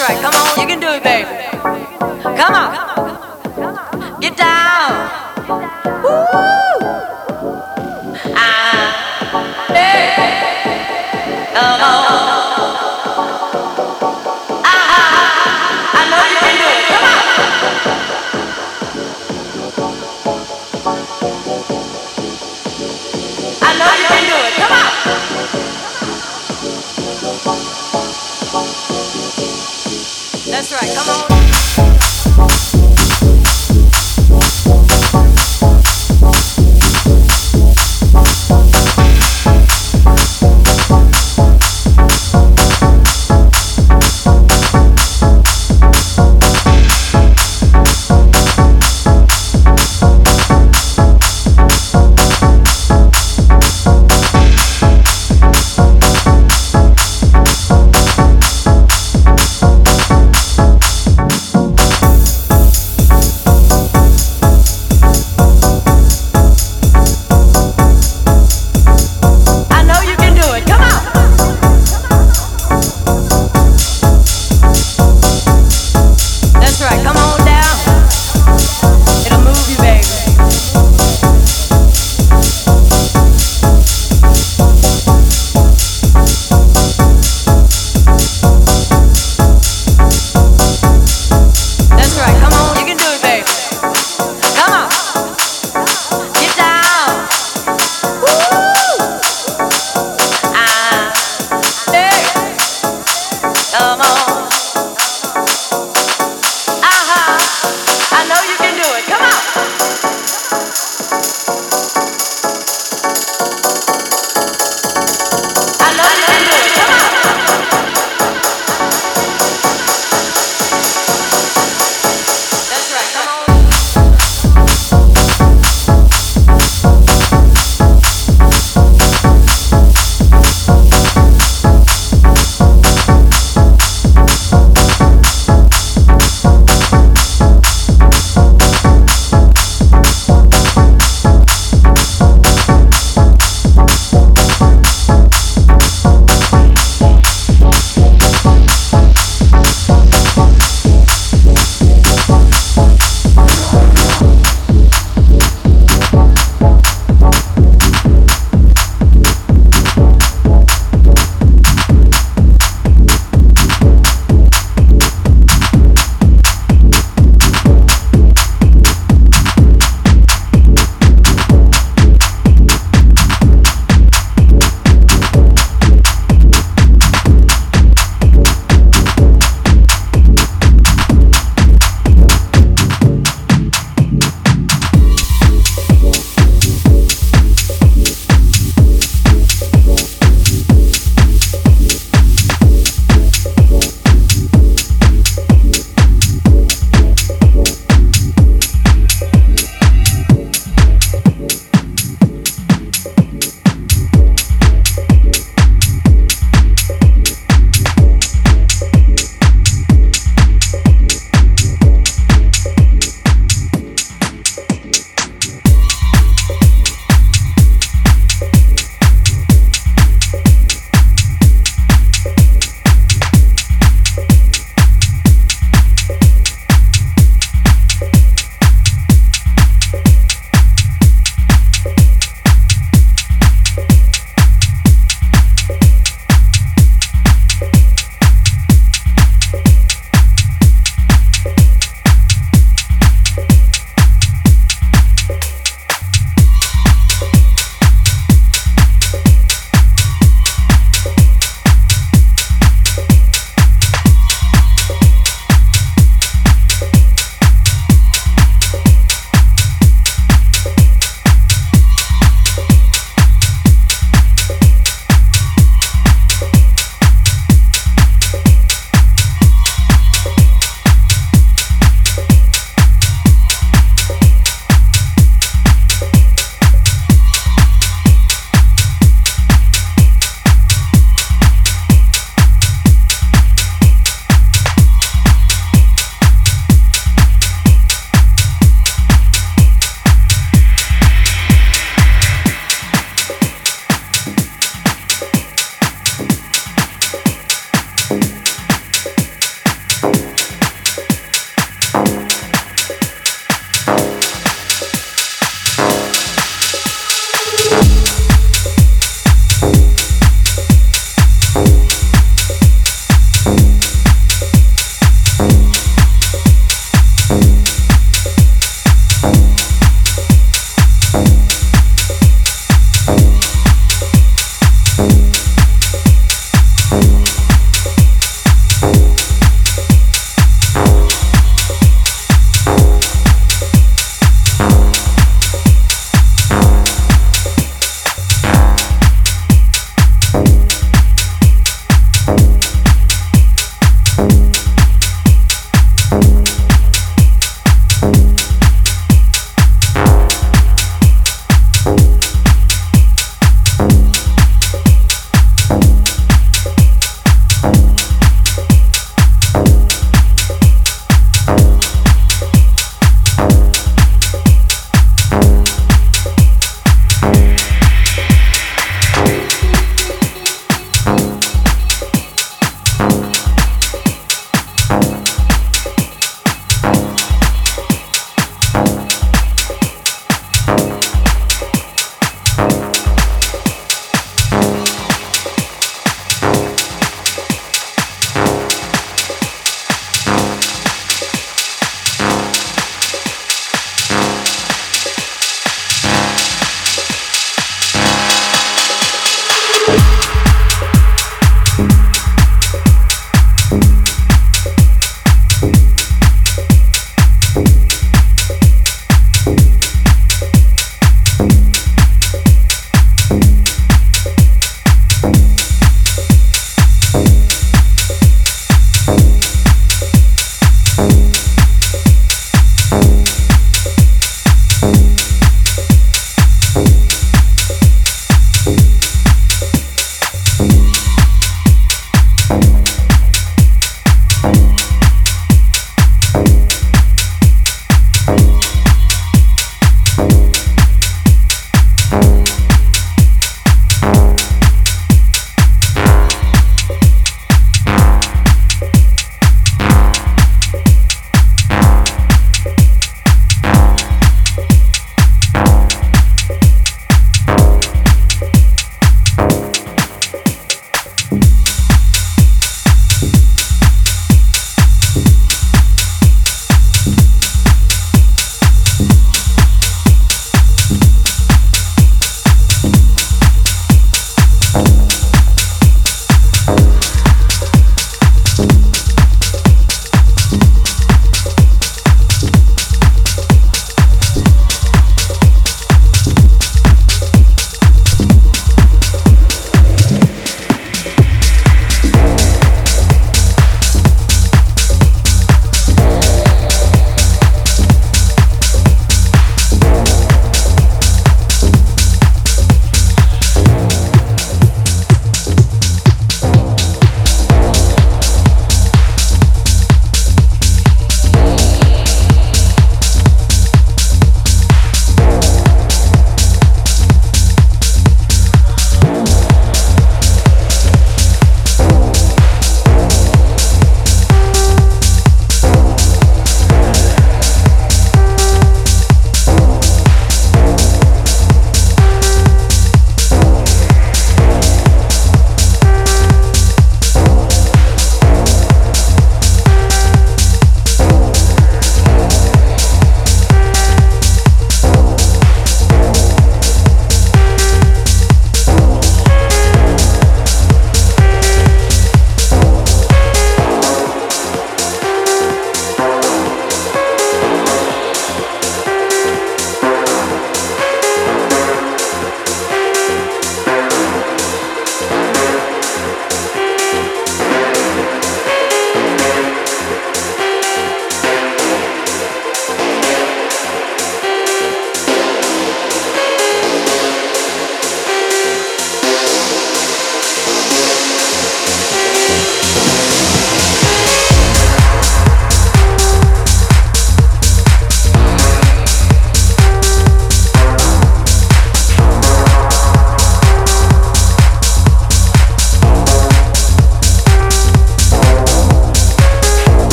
right. Come on, you can do it, babe. Come on.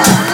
Uh-huh.